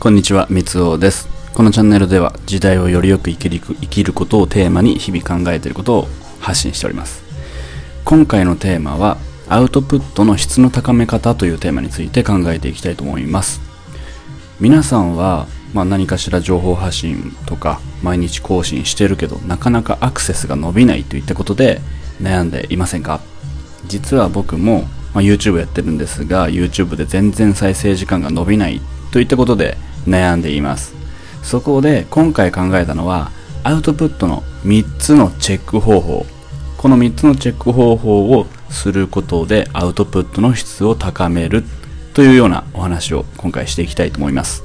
こんにちは、みつおです。このチャンネルでは時代をよりよく生きる生きることをテーマに日々考えていることを発信しております。今回のテーマはアウトプットの質の高め方というテーマについて考えていきたいと思います。皆さんは、まあ、何かしら情報発信とか毎日更新してるけどなかなかアクセスが伸びないといったことで悩んでいませんか？実は僕も、まあ、YouTube やってるんですが YouTube で全然再生時間が伸びないといったことで悩んでいます。そこで今回考えたのはアウトプットの3つのチェック方法。この3つのチェック方法をすることでアウトプットの質を高めるというようなお話を今回していきたいと思います。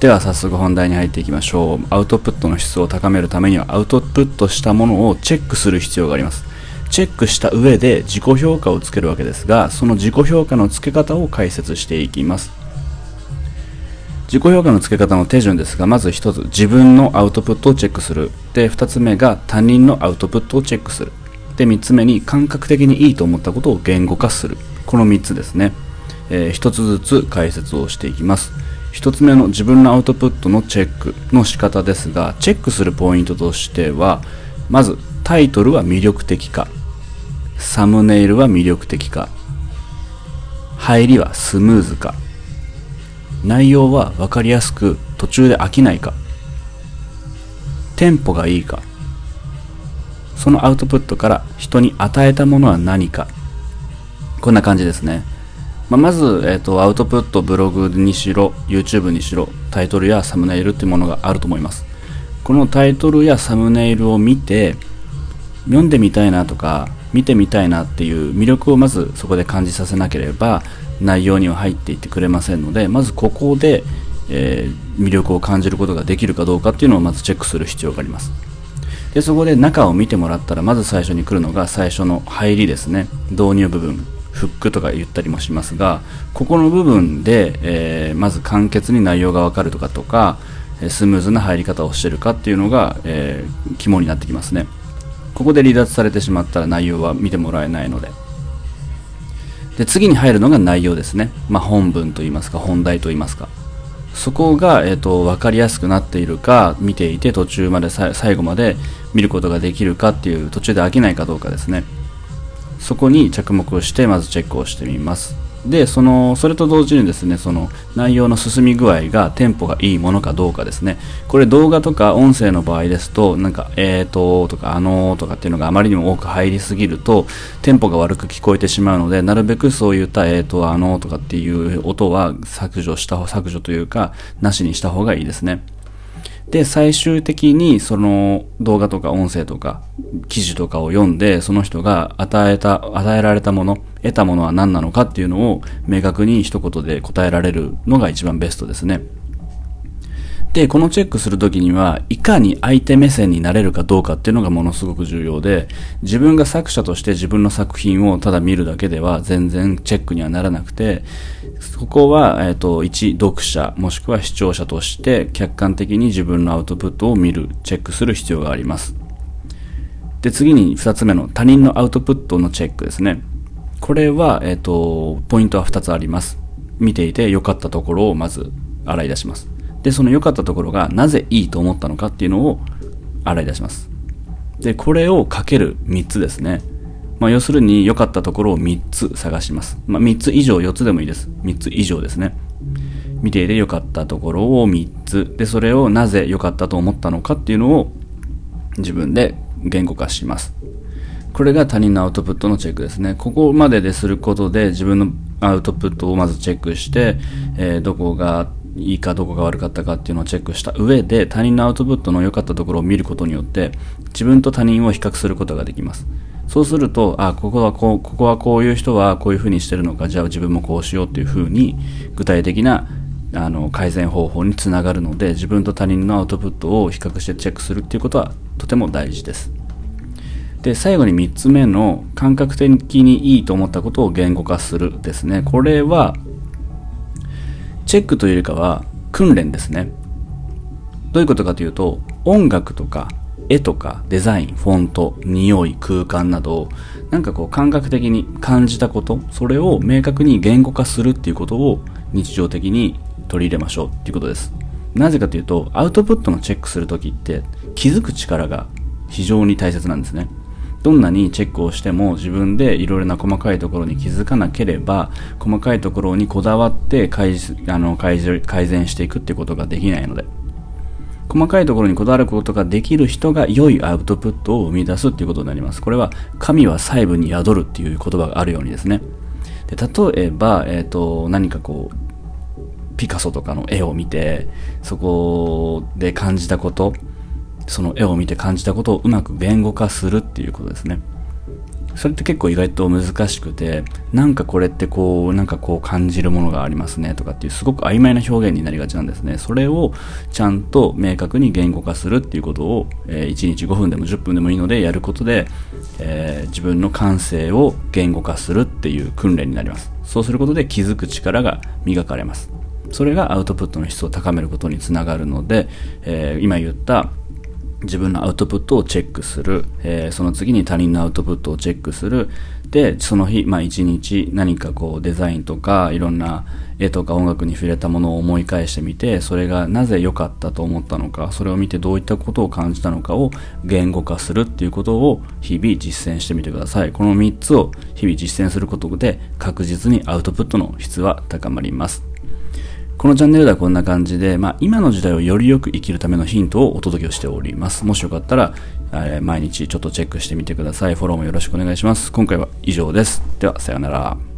では早速本題に入っていきましょう。アウトプットの質を高めるためにはアウトプットしたものをチェックする必要があります。チェックした上で自己評価をつけるわけですがその自己評価のつけ方を解説していきます。自己評価のつけ方の手順ですがまず1つ自分のアウトプットをチェックする。で2つ目が他人のアウトプットをチェックする。で3つ目に感覚的にいいと思ったことを言語化する。この3つですね、えー、1つずつ解説をしていきます。1つ目の自分のアウトプットのチェックの仕方ですがチェックするポイントとしてはまずタイトルは魅力的か。サムネイルは魅力的か。入りはスムーズか。内容は分かりやすく途中で飽きないか。テンポがいいか。そのアウトプットから人に与えたものは何か。こんな感じですね、まあ、まず、えーと、アウトプットブログにしろ YouTube にしろタイトルやサムネイルっていうものがあると思います。このタイトルやサムネイルを見て読んでみたいなとか見てみたいなっていう魅力をまずそこで感じさせなければ内容には入っていってくれませんのでまずここで、えー、魅力を感じることができるかどうかっていうのをまずチェックする必要があります。でそこで中を見てもらったらまず最初に来るのが最初の入りですね。導入部分フックとか言ったりもしますがここの部分で、えー、まず簡潔に内容がわかるとかとかスムーズな入り方をしてるかっていうのが、えー、肝になってきますね。ここで離脱されてしまったら内容は見てもらえないので。で次に入るのが内容ですね、まあ、本文といいますか本題といいますか。そこが、えーと、分かりやすくなっているか見ていて途中まで最後まで見ることができるかっていう途中で飽きないかどうかですね。そこに着目をしてまずチェックをしてみます。でそのそれと同時にですねその内容の進み具合がテンポがいいものかどうかですね。これ動画とか音声の場合ですとなんかえーととかあのーとかっていうのがあまりにも多く入りすぎるとテンポが悪く聞こえてしまうのでなるべくそういったえーとあのーとかっていう音は削除した削除というかなしにした方がいいですね。で、最終的にその動画とか音声とか記事とかを読んで、その人が与えた、与えられたもの、得たものは何なのかっていうのを明確に一言で答えられるのが一番ベストですね。で、このチェックするときには、いかに相手目線になれるかどうかっていうのがものすごく重要で、自分が作者として自分の作品をただ見るだけでは全然チェックにはならなくて、そこは、えっ、ー、と、一読者、もしくは視聴者として客観的に自分のアウトプットを見る、チェックする必要があります。で、次に二つ目の他人のアウトプットのチェックですね。これは、えっ、ー、と、ポイントは二つあります。見ていて良かったところをまず洗い出します。で、その良かったところがなぜいいと思ったのかっていうのを洗い出します。で、これをかける3つですね。まあ、要するに良かったところを3つ探します。まあ、3つ以上、4つでもいいです。3つ以上ですね。見ていて良かったところを3つ。で、それをなぜ良かったと思ったのかっていうのを自分で言語化します。これが他人のアウトプットのチェックですね。ここまでですることで自分のアウトプットをまずチェックして、えー、どこがいいかどこが悪かったかっていうのをチェックした上で他人のアウトプットの良かったところを見ることによって自分と他人を比較することができます。そうすると、あ、ここはこう、ここはこういう人はこういう風にしてるのか、じゃあ自分もこうしようっていう風に具体的なあの改善方法につながるので自分と他人のアウトプットを比較してチェックするっていうことはとても大事です。で、最後に3つ目の感覚的にいいと思ったことを言語化するですね。これはチェックというよりかは訓練ですね。どういうことかというと、音楽とか絵とかデザイン、フォント、匂い、空間など、なんかこう感覚的に感じたこと、それを明確に言語化するっていうことを日常的に取り入れましょうっていうことです。なぜかというと、アウトプットのチェックするときって気づく力が非常に大切なんですね。どんなにチェックをしても自分でいろいろな細かいところに気づかなければ細かいところにこだわって改あの改善していくっていうことができないので細かいところにこだわることができる人が良いアウトプットを生み出すっていうことになります。これは神は細部に宿るっていう言葉があるようにですね。で例えば、えっ、ー、と、何かこう、ピカソとかの絵を見て、そこで感じたこと、その絵を見て感じたことをうまく言語化するっていうことですね。それって結構意外と難しくて、なんかこれってこう、なんかこう感じるものがありますねとかっていうすごく曖昧な表現になりがちなんですね。それをちゃんと明確に言語化するっていうことを、えー、1日5分でも10分でもいいのでやることで、えー、自分の感性を言語化するっていう訓練になります。そうすることで気づく力が磨かれます。それがアウトプットの質を高めることにつながるので、えー、今言った自分のアウトプットをチェックする、えー、その次に他人のアウトプットをチェックする、で、その日、まあ一日何かこうデザインとかいろんな絵とか音楽に触れたものを思い返してみて、それがなぜ良かったと思ったのか、それを見てどういったことを感じたのかを言語化するっていうことを日々実践してみてください。この3つを日々実践することで確実にアウトプットの質は高まります。このチャンネルではこんな感じで、まあ、今の時代をよりよく生きるためのヒントをお届けをしております。もしよかったら、えー、毎日ちょっとチェックしてみてください。フォローもよろしくお願いします。今回は以上です。では、さようなら。